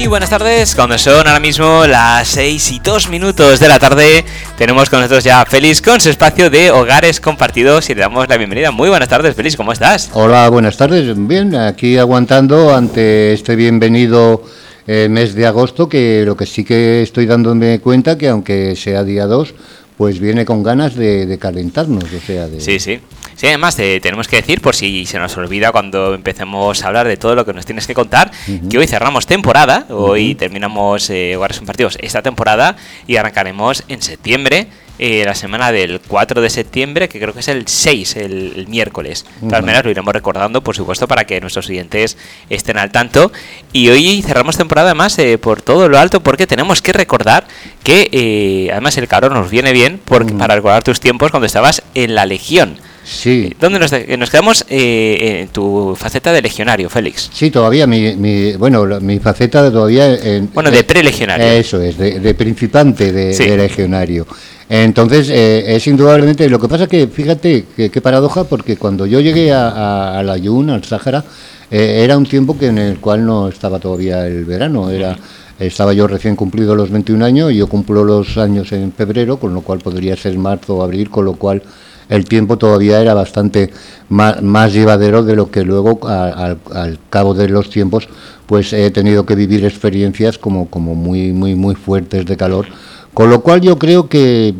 Muy buenas tardes, cuando son ahora mismo las 6 y 2 minutos de la tarde, tenemos con nosotros ya a Félix con su espacio de hogares compartidos y le damos la bienvenida. Muy buenas tardes, Félix, ¿cómo estás? Hola, buenas tardes. Bien, aquí aguantando ante este bienvenido eh, mes de agosto, que lo que sí que estoy dándome cuenta que aunque sea día 2, pues viene con ganas de, calentarnos, o sea, de... Sí, sí. Sí, además eh, tenemos que decir, por si se nos olvida cuando empecemos a hablar de todo lo que nos tienes que contar, que hoy cerramos temporada, hoy terminamos eh, Hogares Compartidos esta temporada y arrancaremos en septiembre eh, la semana del 4 de septiembre, que creo que es el 6, el, miércoles. De todas maneras, lo iremos recordando, por supuesto, para que nuestros oyentes estén al tanto. Y hoy cerramos temporada además eh, por todo lo alto, porque tenemos que recordar que eh, además el calor nos viene bien porque, para recordar tus tiempos cuando estabas en la Legión. Sí. ¿Dónde nos, nos quedamos? en tu faceta de legionario, Félix. Sí, todavía mi, bueno, mi faceta todavía... En, bueno, de prelegionario. Eso es, de, principante de, de legionario. Entonces, eh, es indudablemente, lo que pasa que, fíjate, qué paradoja, porque cuando yo llegué a, la Yun, al Sáhara, eh, era un tiempo que en el cual no estaba todavía el verano, era estaba yo recién cumplido los 21 años y yo cumplo los años en febrero, con lo cual podría ser marzo o abril, con lo cual el tiempo todavía era bastante más, llevadero de lo que luego al cabo de los tiempos pues he tenido que vivir experiencias como, muy, muy, muy fuertes de calor. Con lo cual yo creo que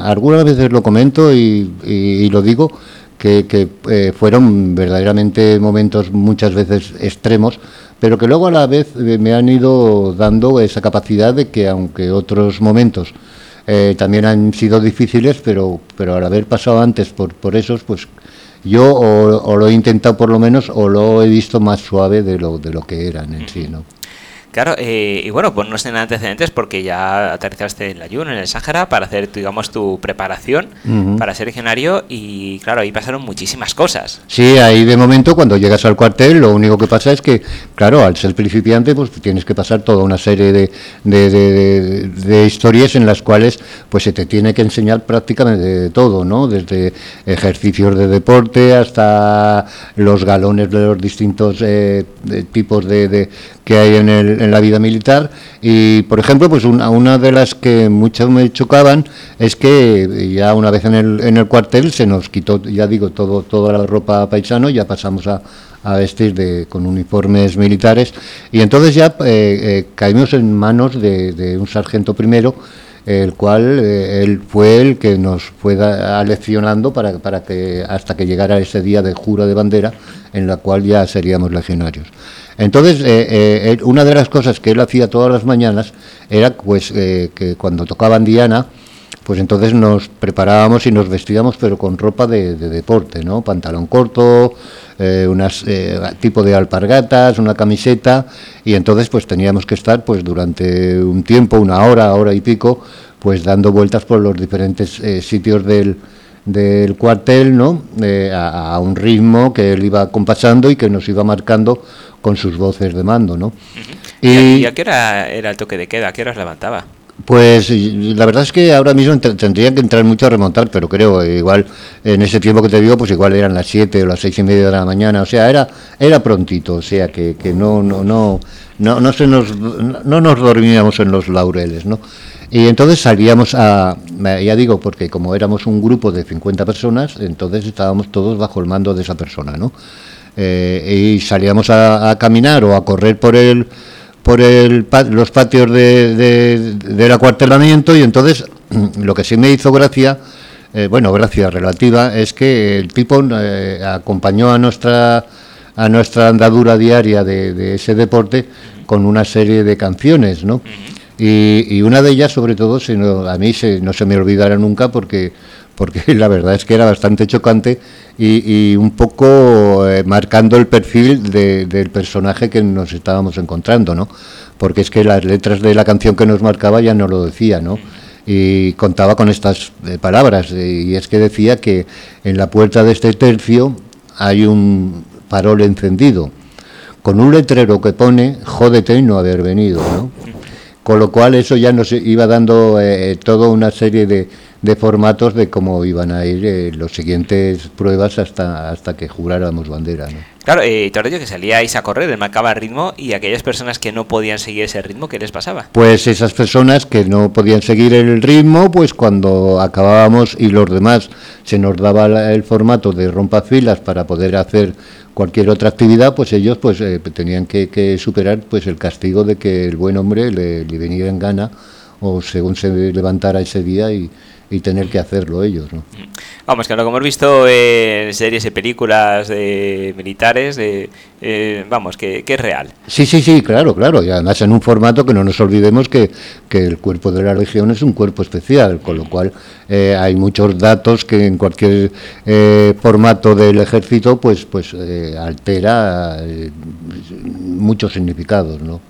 algunas veces lo comento y, lo digo, que, eh, fueron verdaderamente momentos muchas veces extremos, pero que luego a la vez eh, me han ido dando esa capacidad de que aunque otros momentos eh, también han sido difíciles, pero, pero al haber pasado antes por, por esos, pues yo o, lo he intentado por lo menos o lo he visto más suave de lo, de lo que eran en sí, ¿no? Claro, eh, y bueno, ponnos en antecedentes porque ya aterrizaste en la Yun, en el Sáhara, para hacer, digamos, tu preparación para ser legionario y claro, ahí pasaron muchísimas cosas. Sí, ahí de momento cuando llegas al cuartel lo único que pasa es que, claro, al ser principiante pues tienes que pasar toda una serie de, de, historias en las cuales pues se te tiene que enseñar prácticamente de todo, ¿no? Desde ejercicios de deporte hasta los galones de los distintos eh, tipos de, que hay en, el, en, la vida militar y por ejemplo pues una, de las que muchas me chocaban es que ya una vez en el, en el cuartel se nos quitó ya digo todo toda la ropa paisano ya pasamos a, a vestir de, con uniformes militares y entonces ya eh, eh, caímos en manos de, un sargento primero el cual eh, él fue el que nos fue aleccionando para, para que hasta que llegara ese día de jura de bandera en la cual ya seríamos legionarios. Entonces, eh, eh, una de las cosas que él hacía todas las mañanas era pues que cuando tocaban Diana, pues entonces nos preparábamos y nos vestíamos pero con ropa de, deporte, ¿no? Pantalón corto, eh, unas tipo de alpargatas, una camiseta y entonces pues teníamos que estar pues durante un tiempo, una hora, hora y pico, pues dando vueltas por los diferentes sitios del, del cuartel, ¿no? a, un ritmo que él iba compasando y que nos iba marcando con sus voces de mando, ¿no? y, a qué hora era el toque de queda? ¿A qué hora levantaba? Pues la verdad es que ahora mismo tendría que entrar mucho a remontar, pero creo, igual en ese tiempo que te digo, pues igual eran las 7 o las seis y media de la mañana, o sea, era era prontito, o sea, que, que no, no, no, no, no, se nos, no nos dormíamos en los laureles, ¿no? Y entonces salíamos a, ya digo, porque como éramos un grupo de 50 personas, entonces estábamos todos bajo el mando de esa persona, ¿no? Eh, y salíamos a, caminar o a correr por el por el, los patios de, del acuartelamiento y entonces lo que sí me hizo gracia, eh, bueno, gracia relativa, es que el tipo eh, acompañó a nuestra a nuestra andadura diaria de, ese deporte con una serie de canciones, ¿no? Y, una de ellas, sobre todo, a mí se, no se me olvidará nunca porque porque la verdad es que era bastante chocante y, un poco eh, marcando el perfil del personaje que nos estábamos encontrando, ¿no? Porque es que las letras de la canción que nos marcaba ya no lo decía, ¿no? Y contaba con estas eh, palabras, eh, y es que decía que en la puerta de este tercio hay un farol encendido, con un letrero que pone, jódete y no haber venido, ¿no? Con lo cual eso ya nos iba dando toda una serie de, de formatos de cómo iban a ir eh, los siguientes pruebas hasta hasta que juráramos bandera. ¿no? Claro, eh, te que salíais a correr, marcaba el ritmo y aquellas personas que no podían seguir ese ritmo, ¿qué les pasaba? Pues esas personas que no podían seguir el ritmo, pues cuando acabábamos y los demás se nos daba el formato de rompafilas para poder hacer cualquier otra actividad, pues ellos pues eh, tenían que, superar pues el castigo de que el buen hombre le, le veniera en gana o según se levantara ese día y, y tener que hacerlo ellos. ¿no? Vamos, que lo que hemos visto en series y películas de militares, eh, vamos, que, es real. Sí, sí, sí, claro, claro. Y además en un formato que no nos olvidemos que, que el cuerpo de la región es un cuerpo especial, con lo cual eh, hay muchos datos que en cualquier eh, formato del ejército pues, pues altera muchos significados, ¿no?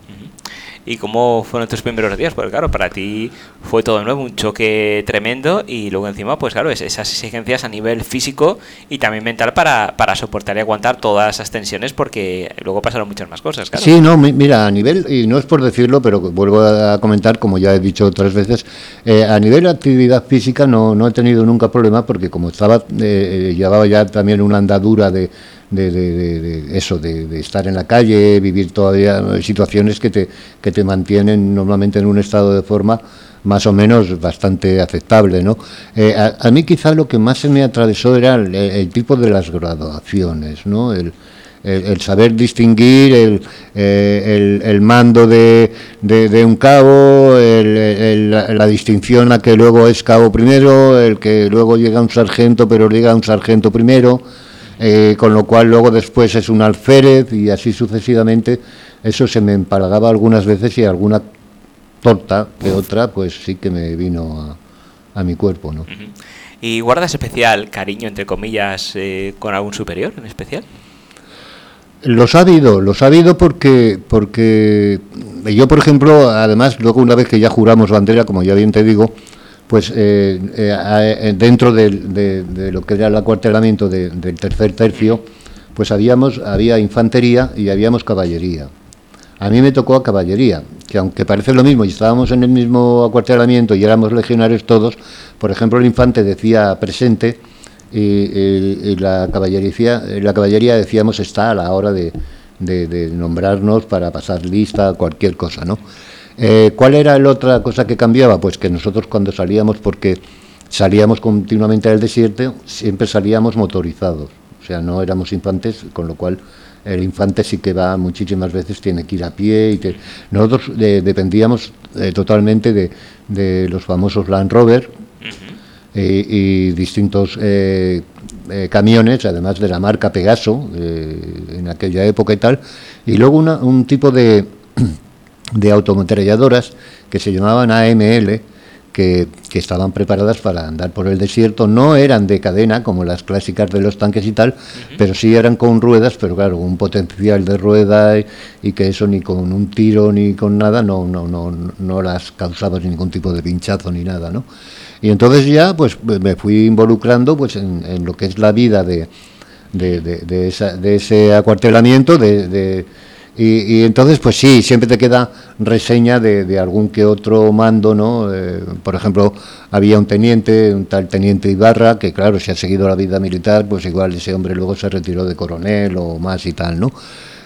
Y cómo fueron tus primeros días, porque claro, para ti fue todo nuevo, un choque tremendo y luego encima, pues claro, esas exigencias a nivel físico y también mental para, para soportar y aguantar todas esas tensiones porque luego pasaron muchas más cosas, claro. Sí, no, mira, a nivel, y no es por decirlo, pero vuelvo a comentar, como ya he dicho otras veces, eh, a nivel de actividad física no, no he tenido nunca problema porque como estaba, eh, eh, llevaba ya también una andadura de de, eso, de, estar en la calle, vivir todavía situaciones que te, que te mantienen normalmente en un estado de forma más o menos bastante aceptable. ¿no? Eh, a, mí quizá lo que más se me atravesó era el, tipo de las graduaciones, ¿no? el, el, saber distinguir el, eh, el, mando de, de, un cabo, la distinción a que luego es cabo primero, el que luego llega un sargento pero llega un sargento primero. Eh, con lo cual luego después es un alférez y así sucesivamente. Eso se me empalagaba algunas veces y alguna torta que otra, pues sí que me vino a, mi cuerpo. ¿no? ¿Y guardas especial cariño, entre comillas, eh, con algún superior en especial? Los ha habido, los ha habido porque, porque yo, por ejemplo, además, luego una vez que ya juramos bandera, como ya bien te digo, pues eh, eh, eh, dentro de, lo que era el acuartelamiento del tercer tercio, pues habíamos, había infantería y habíamos caballería. A mí me tocó a caballería, que aunque parece lo mismo y estábamos en el mismo acuartelamiento y éramos legionarios todos, por ejemplo el infante decía presente y, la, caballería, la caballería decíamos está a la hora de, de nombrarnos para pasar lista, cualquier cosa, ¿no? Eh, ¿Cuál era la otra cosa que cambiaba? Pues que nosotros cuando salíamos, porque salíamos continuamente al desierto, siempre salíamos motorizados. O sea, no éramos infantes, con lo cual el infante sí que va muchísimas veces, tiene que ir a pie. Y Nosotros eh, dependíamos eh, totalmente de, los famosos Land Rover y distintos camiones, además de la marca Pegaso en aquella época y tal. Y luego un tipo de de autometralladoras que se llamaban AML, que, estaban preparadas para andar por el desierto, no eran de cadena como las clásicas de los tanques y tal, pero sí eran con ruedas, pero claro, un potencial de rueda y, que eso ni con un tiro ni con nada no, no, no, no las causaba ningún tipo de pinchazo ni nada, ¿no? Y entonces ya pues me fui involucrando pues en, lo que es la vida de, de, de ese acuartelamiento, de y, entonces, pues sí, siempre te queda reseña de, algún que otro mando, ¿no? Eh, por ejemplo, había un teniente, un tal teniente Ibarra, que claro, si ha seguido la vida militar, pues igual ese hombre luego se retiró de coronel o más y tal, ¿no?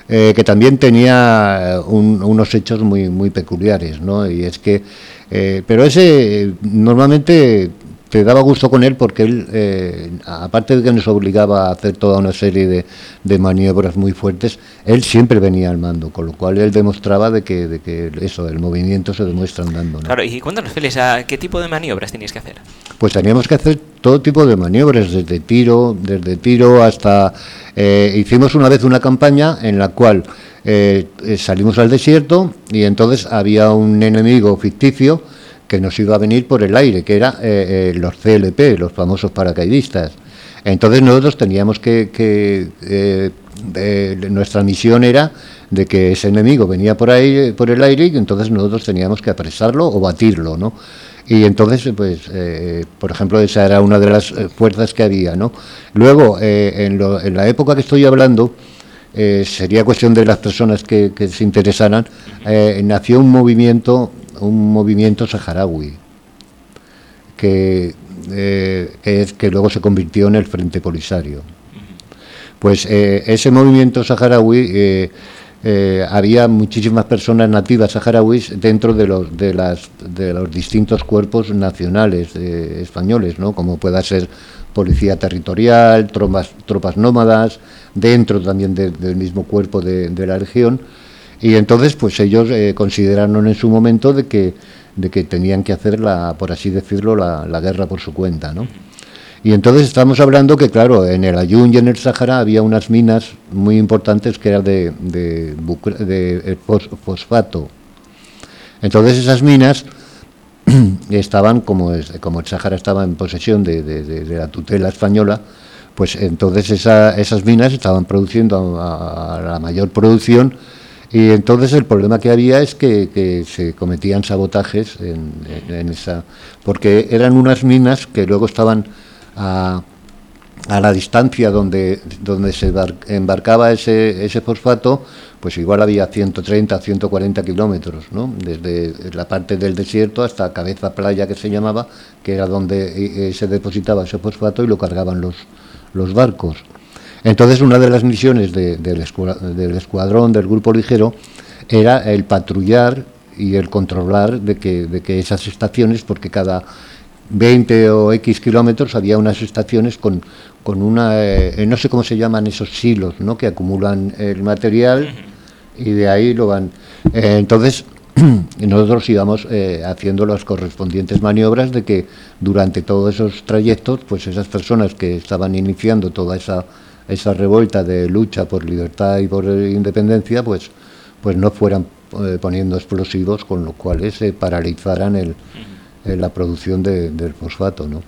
Eh, que también tenía unos hechos muy, muy peculiares, ¿no? Y es que, eh, pero ese normalmente te daba gusto con él porque él, eh, aparte de que nos obligaba a hacer toda una serie de, de, maniobras muy fuertes, él siempre venía al mando, con lo cual él demostraba de que, de que eso, el movimiento se demuestra andando. Claro, y cuéntanos, Félix, ¿a qué tipo de maniobras tenías que hacer? Pues teníamos que hacer todo tipo de maniobras, desde tiro, desde tiro hasta... Eh, hicimos una vez una campaña en la cual eh, salimos al desierto y entonces había un enemigo ficticio, que nos iba a venir por el aire, que era eh, eh, los CLP, los famosos paracaidistas. Entonces nosotros teníamos que, eh, nuestra misión era de que ese enemigo venía por ahí por el aire y entonces nosotros teníamos que apresarlo o batirlo, ¿no? Y entonces, pues, por ejemplo, esa era una de las fuerzas que había, ¿no? Luego, en, en, la época que estoy hablando, sería cuestión de las personas que, que se interesaran, nació un movimiento un movimiento saharaui que que, es, que luego se convirtió en el Frente Polisario. Pues ese movimiento saharaui eh, había muchísimas personas nativas saharauis dentro de los, de las, de los distintos cuerpos nacionales eh, españoles, ¿no? como pueda ser policía territorial, tropas, tropas nómadas, dentro también del mismo cuerpo de, la región. Y entonces, pues ellos eh, consideraron en su momento de que, de que tenían que hacer, la, por así decirlo, la, la guerra por su cuenta, ¿no? Y entonces estamos hablando que, claro, en el Ayun y en el Sahara había unas minas muy importantes que eran de, de, de fosfato. Entonces esas minas estaban, como, como el Sahara estaba en posesión de, la tutela española, pues entonces esas minas estaban produciendo a, la mayor producción y entonces el problema que había es que, se cometían sabotajes en, esa, porque eran unas minas que luego estaban a, la distancia donde, donde se embarcaba ese, ese fosfato, pues igual había 130, 140 kilómetros, ¿no? desde la parte del desierto hasta Cabeza Playa, que se llamaba, que era donde eh, eh, se depositaba ese fosfato y lo cargaban los, los barcos. Entonces, una de las misiones del, escuadrón, del grupo ligero, era el patrullar y el controlar de que, de que esas estaciones, porque cada 20 o X kilómetros había unas estaciones con, con una, eh, no sé cómo se llaman esos silos, ¿no? que acumulan el material y de ahí lo van. Eh, entonces, nosotros íbamos eh, haciendo las correspondientes maniobras de que durante todos esos trayectos, pues esas personas que estaban iniciando toda esa, esa revuelta de lucha por libertad y por independencia, pues, pues no fueran poniendo explosivos con los cuales se paralizaran el la producción del fosfato, ¿no?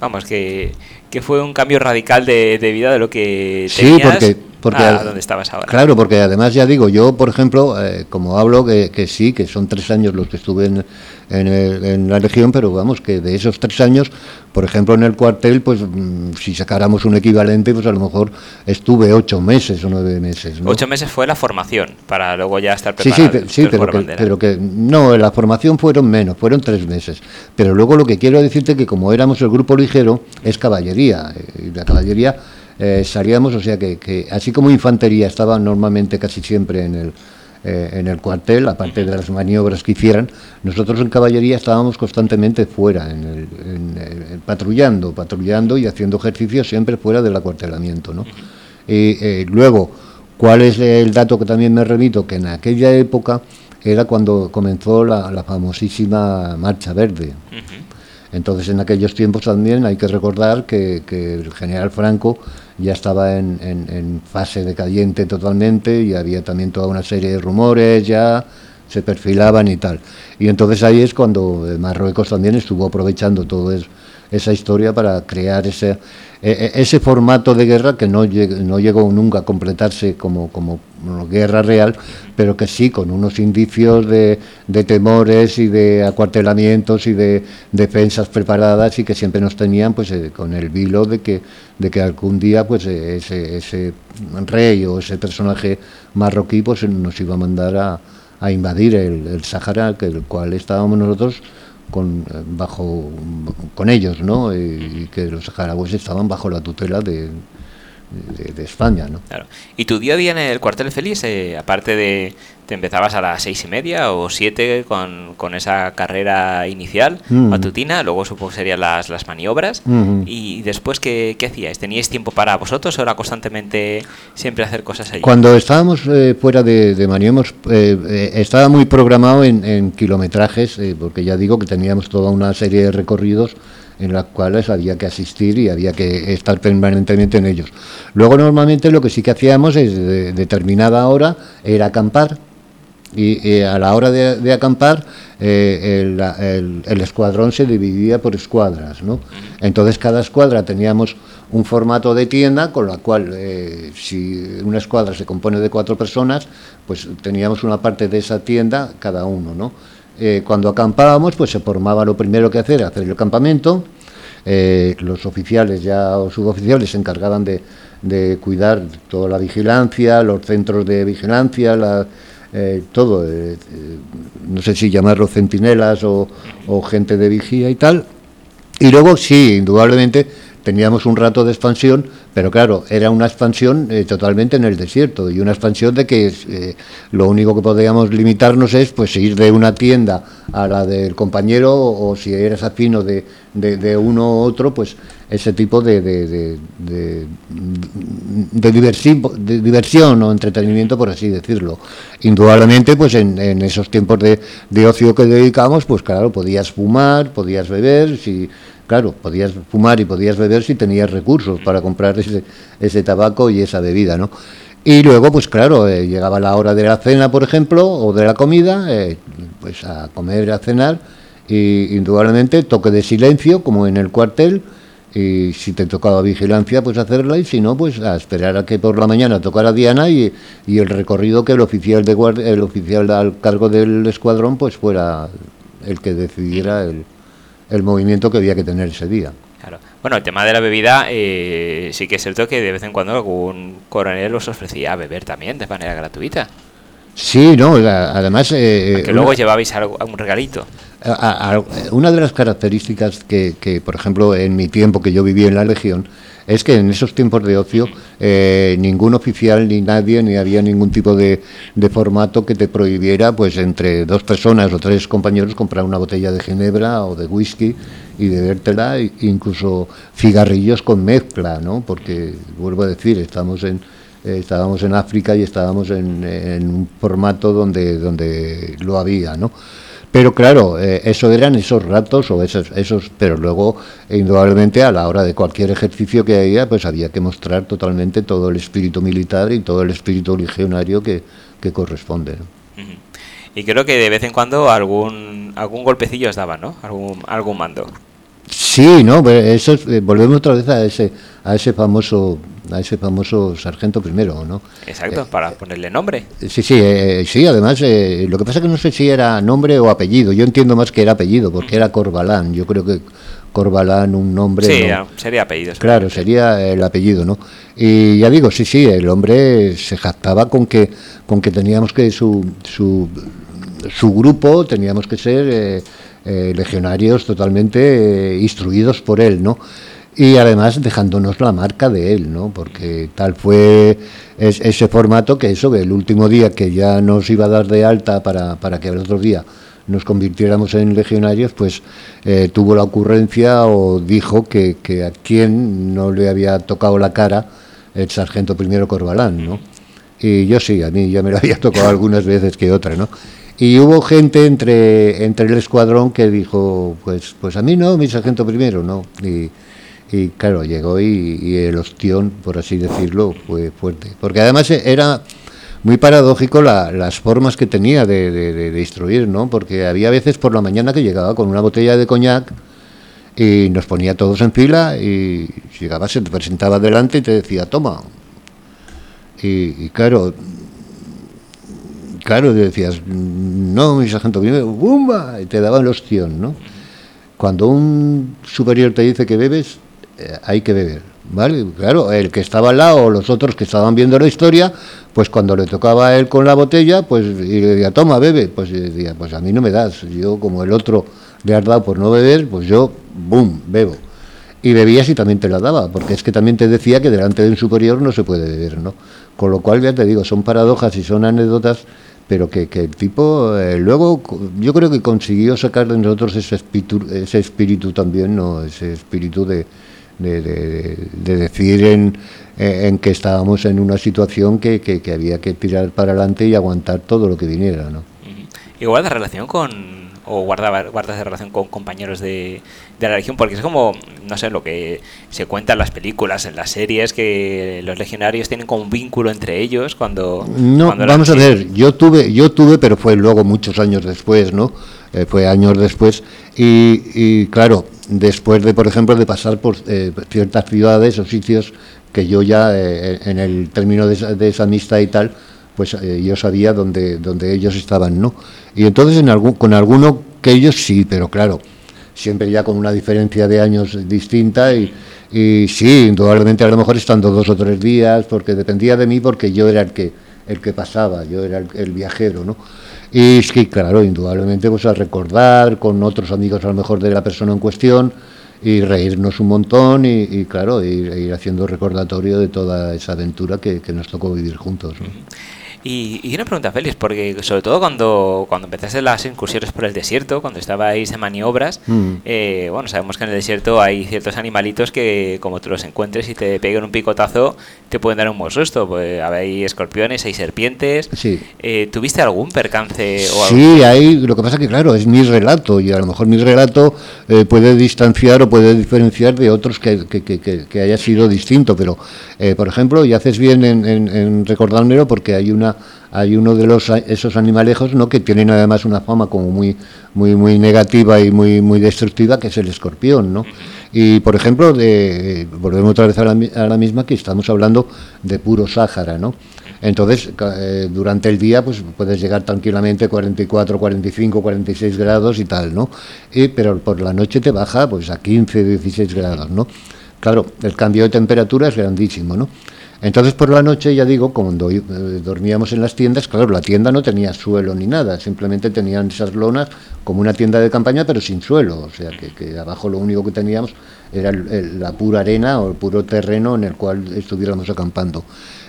Vamos, que, que, fue un cambio radical de, vida de lo que tenías sí, porque, porque a donde estabas ahora. Claro, porque además ya digo, yo por ejemplo, eh, como hablo que, que, sí, que son tres años los que estuve en, en, la región, pero vamos, que de esos tres años, por ejemplo, en el cuartel, pues mm, si sacáramos un equivalente, pues a lo mejor estuve ocho meses o nueve meses. Ocho meses fue la formación, para luego ya estar preparado. Sí, sí, sí pero, que, pero que no, la formación fueron menos, fueron tres meses. Pero luego lo que quiero decirte que como éramos el grupo ligero, es caballería. Eh, y la caballería eh, salíamos, o sea que, que así como infantería estaba normalmente casi siempre en el eh, en el cuartel, aparte de las maniobras que hicieran, nosotros en caballería estábamos constantemente fuera, en patrullando, patrullando y haciendo ejercicio siempre fuera del acuartelamiento. ¿no? Y eh, luego, ¿cuál es el dato que también me remito? Que en aquella época era cuando comenzó la, famosísima Marcha Verde. Entonces, en aquellos tiempos también hay que recordar que, el general Franco ya estaba en, fase decadiente totalmente y había también toda una serie de rumores ya se perfilaban y tal. Y entonces ahí es cuando Marruecos también estuvo aprovechando todo esa historia para crear ese, e, e, ese formato de guerra que no, no llegó nunca a completarse como, como guerra real, pero que sí con unos indicios de, de temores y de acuartelamientos y de defensas preparadas y que siempre nos tenían pues eh, con el vilo de que, de que algún día pues eh, ese, ese rey o ese personaje marroquí pues nos iba a mandar a, a invadir el, Sahara, que el cual estábamos nosotros con, eh, bajo, con ellos, ¿no? Y, que los saharauis estaban bajo la tutela de, de, España, ¿no? Claro. ¿Y tu día a día en el cuartel feliz, eh, aparte de, te empezabas a las seis y media o siete con, con esa carrera inicial mm. matutina, luego supongo que serían las, las maniobras, mm-hmm. y después, ¿qué, ¿qué, hacíais? ¿Teníais tiempo para vosotros o era constantemente siempre hacer cosas allí? Cuando estábamos eh, fuera de, de maniobras, eh, estaba muy programado en, en kilometrajes, porque ya digo que teníamos toda una serie de recorridos en las cuales había que asistir y había que estar permanentemente en ellos. Luego normalmente lo que sí que hacíamos es de determinada hora era acampar y, a la hora de, acampar eh, el, escuadrón se dividía por escuadras, ¿no? Entonces cada escuadra teníamos un formato de tienda con la cual eh, si una escuadra se compone de cuatro personas, pues teníamos una parte de esa tienda cada uno, ¿no? Eh, cuando acampábamos, pues se formaba lo primero que hacer, hacer el campamento. Eh, los oficiales ya o suboficiales se encargaban de, cuidar toda la vigilancia, los centros de vigilancia, la, eh, todo, no sé si llamarlo centinelas o, o, gente de vigía y tal. Y luego sí, indudablemente teníamos un rato de expansión, pero claro, era una expansión eh, totalmente en el desierto y una expansión de que eh, lo único que podíamos limitarnos es pues ir de una tienda a la del compañero o si eres afino de, de, uno u otro, pues ese tipo de, de, de, diversión, de o entretenimiento, por así decirlo. Indudablemente, pues en, en esos tiempos de, de ocio que dedicamos, pues claro, podías fumar, podías beber, si Claro, podías fumar y podías beber si tenías recursos para comprar ese, ese tabaco y esa bebida, ¿no? Y luego, pues claro, eh, llegaba la hora de la cena, por ejemplo, o de la comida, eh, pues a comer, a cenar, y indudablemente toque de silencio, como en el cuartel, y si te tocaba vigilancia, pues hacerla, y si no, pues a esperar a que por la mañana tocara Diana y, y el recorrido que el oficial, de el oficial al cargo del escuadrón, pues fuera el que decidiera el, el movimiento que había que tener ese día. Claro. Bueno, el tema de la bebida, eh, sí que es cierto que de vez en cuando algún coronel os ofrecía beber también de manera gratuita. Sí, no, además... Eh, que luego llevabais algo, un regalito. Una de las características que, por ejemplo, en mi tiempo que yo viví en la Legión, es que en esos tiempos de ocio eh, ningún oficial ni nadie ni había ningún tipo de, formato que te prohibiera pues entre dos personas o tres compañeros comprar una botella de ginebra o de whisky y bebértela incluso cigarrillos con mezcla no porque vuelvo a decir estamos en estábamos en África y estábamos en, en un formato donde donde lo había no pero claro, eh, eso eran esos ratos o esos, esos, pero luego indudablemente a la hora de cualquier ejercicio que haya, pues había que mostrar totalmente todo el espíritu militar y todo el espíritu legionario que, que corresponde. Y creo que de vez en cuando algún algún golpecillo os daba, ¿no? Algún, algún mando. Sí, no, pues eso eh, volvemos otra vez a ese a ese famoso a ese famoso sargento primero, ¿no? Exacto, eh, para ponerle nombre. Sí, sí, eh, sí. Además, lo que pasa es que no sé si era nombre o apellido. Yo entiendo más que era apellido, porque era Corbalán. Yo creo que Corbalán, un nombre. Sí, sería apellido. Claro, sería el apellido, ¿no? Y ya digo, sí, sí, el hombre se jactaba con que con que teníamos que su su, su grupo teníamos que ser eh, legionarios totalmente eh, instruidos por él, ¿no? Y además dejándonos la marca de él, ¿no? Porque tal fue ese formato que eso, el último día que ya nos iba a dar de alta para, para que el otro día nos convirtiéramos en legionarios, pues eh, tuvo la ocurrencia o dijo que, a quien no le había tocado la cara el sargento primero Corbalán, ¿no? Y yo sí, a mí ya me lo había tocado algunas veces que otra, ¿no? Y hubo gente entre, entre el escuadrón que dijo, pues, pues a mí no, mi sargento primero, no. Y claro, llegó y, el ostión, por así decirlo, fue fuerte. Porque además era muy paradójico las formas que tenía de, de, instruir, ¿no? Porque había veces por la mañana que llegaba con una botella de coñac y nos ponía todos en fila y llegaba, se te presentaba delante y te decía, toma. Y, claro, claro, decías, no, mi sargento primero, ¡bumba! Y te daban el ostión, ¿no? Cuando un superior te dice que bebes, eh, hay que beber, ¿vale? Claro, el que estaba al lado, o los otros que estaban viendo la historia, pues cuando le tocaba a él con la botella, pues y le decía, toma, bebe, pues decía, pues a mí no me das, yo como el otro le has dado por no beber, pues yo, ¡bum!, bebo. Y bebías y también te la daba, porque es que también te decía que delante de un superior no se puede beber, ¿no? Con lo cual, ya te digo, son paradojas y son anécdotas pero que, que el tipo eh, luego yo creo que consiguió sacar de nosotros ese espíritu, ese espíritu también, ¿no? ese espíritu de, de, de, decir en, eh, en, que estábamos en una situación que, que, que, había que tirar para adelante y aguantar todo lo que viniera. ¿no? Igual la relación con, o guardar, guardas de relación con compañeros de, de, la Legión, porque es como, no sé, lo que se cuenta en las películas, en las series, que los legionarios tienen como un vínculo entre ellos cuando... No, vamos a ver, yo tuve, yo tuve, pero fue luego muchos años después, ¿no? Eh, fue años después, y, y, claro, después de, por ejemplo, de pasar por eh, ciertas ciudades o sitios que yo ya, eh, en el término de esa, de esa amistad y tal, pues eh, yo sabía dónde, dónde ellos estaban, ¿no? Y entonces en algún, con alguno que ellos sí, pero claro, siempre ya con una diferencia de años distinta y, sí, indudablemente a lo mejor estando dos o tres días, porque dependía de mí porque yo era el que, el que pasaba, yo era el, viajero, ¿no? Y sí, claro, indudablemente pues a recordar con otros amigos a lo mejor de la persona en cuestión, y reírnos un montón y, claro, ir, haciendo recordatorio de toda esa aventura que, nos tocó vivir juntos. Y, una pregunta, Félix, porque sobre todo cuando, cuando empezaste las incursiones por el desierto, cuando estabais en maniobras, mm. eh, bueno, sabemos que en el desierto hay ciertos animalitos que, como tú los encuentres y te peguen un picotazo, te pueden dar un buen susto. Pues hay escorpiones, hay serpientes. Sí. Eh, ¿Tuviste algún percance? O sí, hay. Lo que pasa que, claro, es mi relato y a lo mejor mi relato eh, puede distanciar o puede diferenciar de otros que, que, que, que haya sido distinto. Pero, por ejemplo, y haces bien en, en, en recordármelo porque hay una hay uno de los esos animalejos no que tienen además una fama como muy muy muy negativa y muy muy destructiva que es el escorpión no y por ejemplo de, volvemos otra vez a la, misma que estamos hablando de puro Sáhara no entonces eh, durante el día pues puedes llegar tranquilamente 44 45 46 grados y tal no y, pero por la noche te baja pues a 15 16 grados no claro el cambio de temperatura es grandísimo no entonces por la noche, ya digo, cuando eh, dormíamos en las tiendas, claro, la tienda no tenía suelo ni nada, simplemente tenían esas lonas como una tienda de campaña, pero sin suelo, o sea que, abajo lo único que teníamos era la pura arena o el puro terreno en el cual estuviéramos acampando.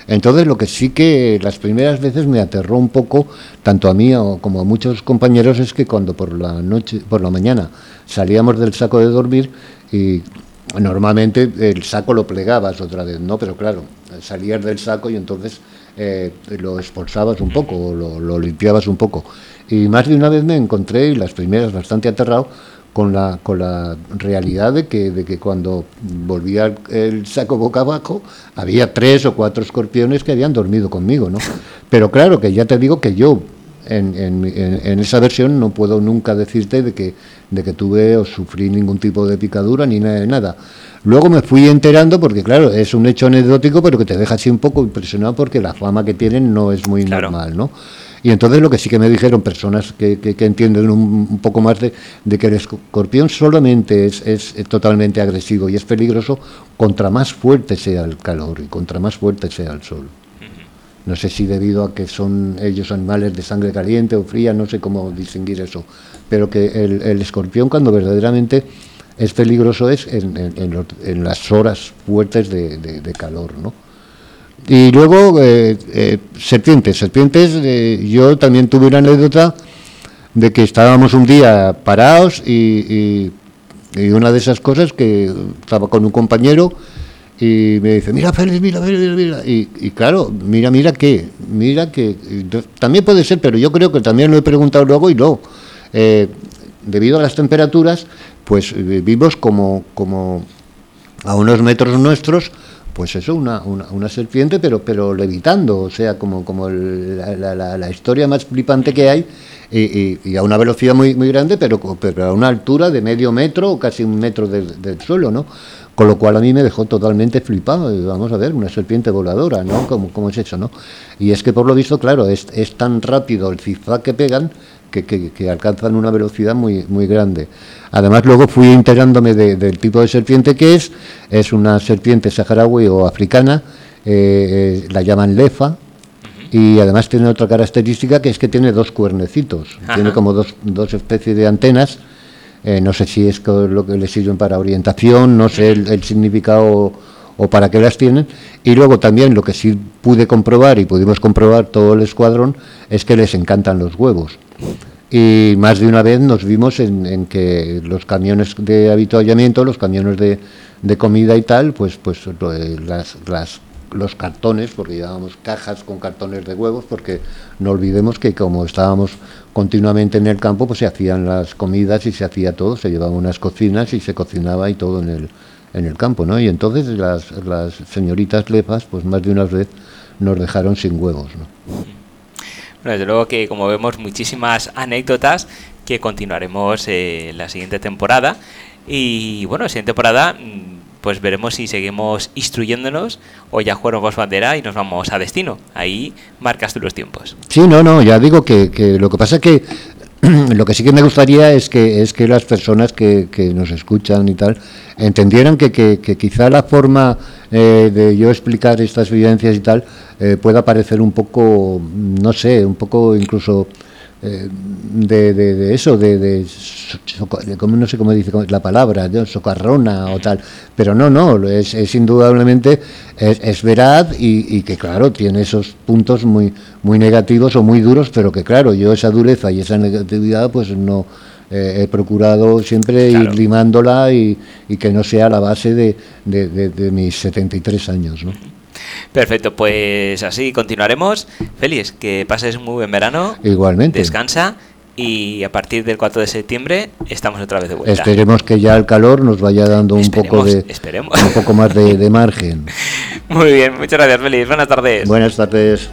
Entonces lo que sí que las primeras veces me aterró un poco, tanto a mí como a muchos compañeros, es que cuando por la noche, por la mañana salíamos del saco de dormir y normalmente el saco lo plegabas otra vez, ¿no? Pero claro, salías del saco y entonces eh, lo expulsabas un poco, o lo, limpiabas un poco. Y más de una vez me encontré, y las primeras bastante aterrado, con la, con la realidad de que, de que cuando volvía el saco boca abajo, había tres o cuatro escorpiones que habían dormido conmigo, ¿no? Pero claro, que ya te digo que yo en, en, esa versión no puedo nunca decirte de que, de que tuve o sufrí ningún tipo de picadura ni nada de nada. Luego me fui enterando porque, claro, es un hecho anecdótico, pero que te deja así un poco impresionado porque la fama que tienen no es muy normal, ¿no? Y entonces lo que sí que me dijeron personas que, que, entienden un, poco más de, de, que el escorpión solamente es, es, totalmente agresivo y es peligroso contra más fuerte sea el calor y contra más fuerte sea el sol. No sé si debido a que son ellos animales de sangre caliente o fría, no sé cómo distinguir eso, pero que el, escorpión cuando verdaderamente es peligroso es en, las horas fuertes de, calor, ¿no? Y luego, eh, eh, serpientes. Serpientes, eh, yo también tuve una anécdota de que estábamos un día parados y, y, una de esas cosas que estaba con un compañero y me dice, mira Félix, mira, mira, mira, Y, y, claro, mira, mira qué, mira que también puede ser, pero yo creo que también lo he preguntado luego y no. Eh, debido a las temperaturas, pues vivimos como, como a unos metros nuestros, pues eso, una, una, serpiente, pero, pero levitando, o sea, como, como la, la, historia más flipante que hay, y, a una velocidad muy, muy grande, pero, pero a una altura de medio metro o casi un metro del, del suelo, ¿no? Con lo cual a mí me dejó totalmente flipado. Vamos a ver, una serpiente voladora, ¿no? ¿Cómo, es eso, no? Y es que por lo visto, claro, es, es tan rápido el zigzag que pegan que, que, alcanzan una velocidad muy, muy grande. Además, luego fui enterándome del tipo de serpiente que es. Es una serpiente saharaui o africana, eh, eh, la llaman lefa, y además tiene otra característica que es que tiene dos cuernecitos, tiene como dos, dos especies de antenas eh, no sé si es lo que les sirven para orientación, no sé el, significado o, para qué las tienen. Y luego también lo que sí pude comprobar y pudimos comprobar todo el escuadrón es que les encantan los huevos. Y más de una vez nos vimos en, que los camiones de habituallamiento, los camiones de, comida y tal, pues, pues las los cartones, porque llevábamos cajas con cartones de huevos, porque no olvidemos que como estábamos continuamente en el campo, pues se hacían las comidas y se hacía todo, se llevaban unas cocinas y se cocinaba y todo en el, en el campo, ¿no? Y entonces las, las señoritas lefas, pues más de una vez nos dejaron sin huevos, ¿no? Bueno, desde luego que como vemos muchísimas anécdotas que continuaremos eh, la siguiente temporada y bueno, la siguiente temporada mm, pues veremos si seguimos instruyéndonos o ya jugamos bandera y nos vamos a destino. Ahí marcas tú los tiempos. Sí, no, no, ya digo que, lo que pasa es que lo que sí que me gustaría es que es que las personas que, nos escuchan y tal entendieran que, que, quizá la forma eh, de yo explicar estas vivencias y tal eh, pueda parecer un poco, no sé, un poco incluso eh, de, de, eso, de, de, como no sé cómo dice la palabra, de socarrona o tal, pero no, no, es, es indudablemente es, es veraz y, y, que claro tiene esos puntos muy muy negativos o muy duros, pero que claro yo esa dureza y esa negatividad pues no eh, he procurado siempre claro. ir limándola y, y, que no sea la base de, de, de, de mis 73 años, ¿no? Perfecto, pues así continuaremos. Feliz, que pases un muy buen verano. Igualmente. Descansa y a partir del 4 de septiembre estamos otra vez de vuelta. Esperemos que ya el calor nos vaya dando un esperemos, poco de esperemos. un poco más de, de margen. Muy bien, muchas gracias, Feliz. Buenas tardes. Buenas tardes.